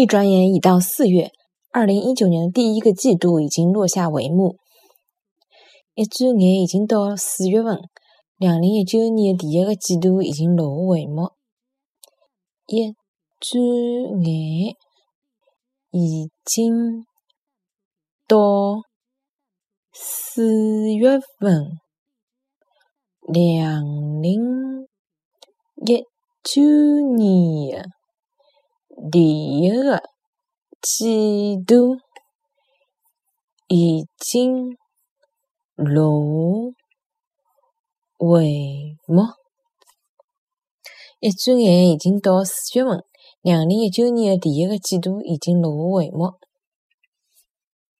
一转眼已到四月，二零一九年的第一个季度已经落下帷幕。一转眼已经到四月份，两零一九年的第一个季度已经落下帷幕。一转眼已经到四月份，两零一九年第一个季度已经落帷幕，一转眼已经到四月份，两零一九年的第一个季度已经落下帷幕。